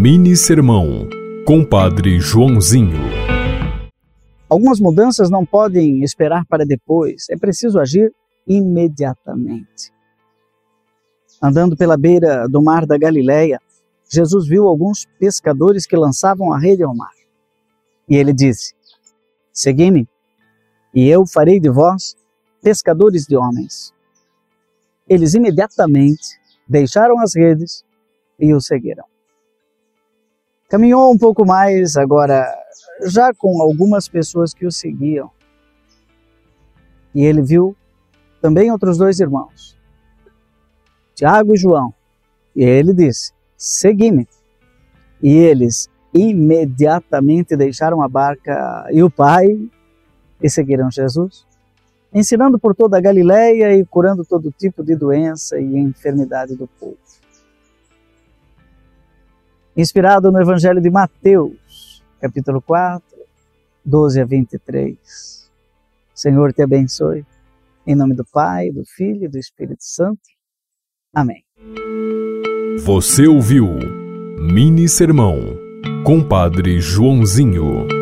Mini Sermão, Compadre Joãozinho. Algumas mudanças não podem esperar para depois, é preciso agir imediatamente. Andando pela beira do mar da Galileia, Jesus viu alguns pescadores que lançavam a rede ao mar. E ele disse: Segui-me, e eu farei de vós pescadores de homens. Eles imediatamente deixaram as redes e o seguiram. Caminhou um pouco mais, agora já com algumas pessoas que o seguiam. E ele viu também outros dois irmãos, Tiago e João. E ele disse: Segui-me. E eles imediatamente deixaram a barca e o pai e seguiram Jesus, ensinando por toda a Galiléia e curando todo tipo de doença e enfermidade do povo inspirado no Evangelho de Mateus, capítulo 4, 12 a 23. Senhor te abençoe. Em nome do Pai, do Filho e do Espírito Santo. Amém. Você ouviu Mini Sermão, Compadre Joãozinho.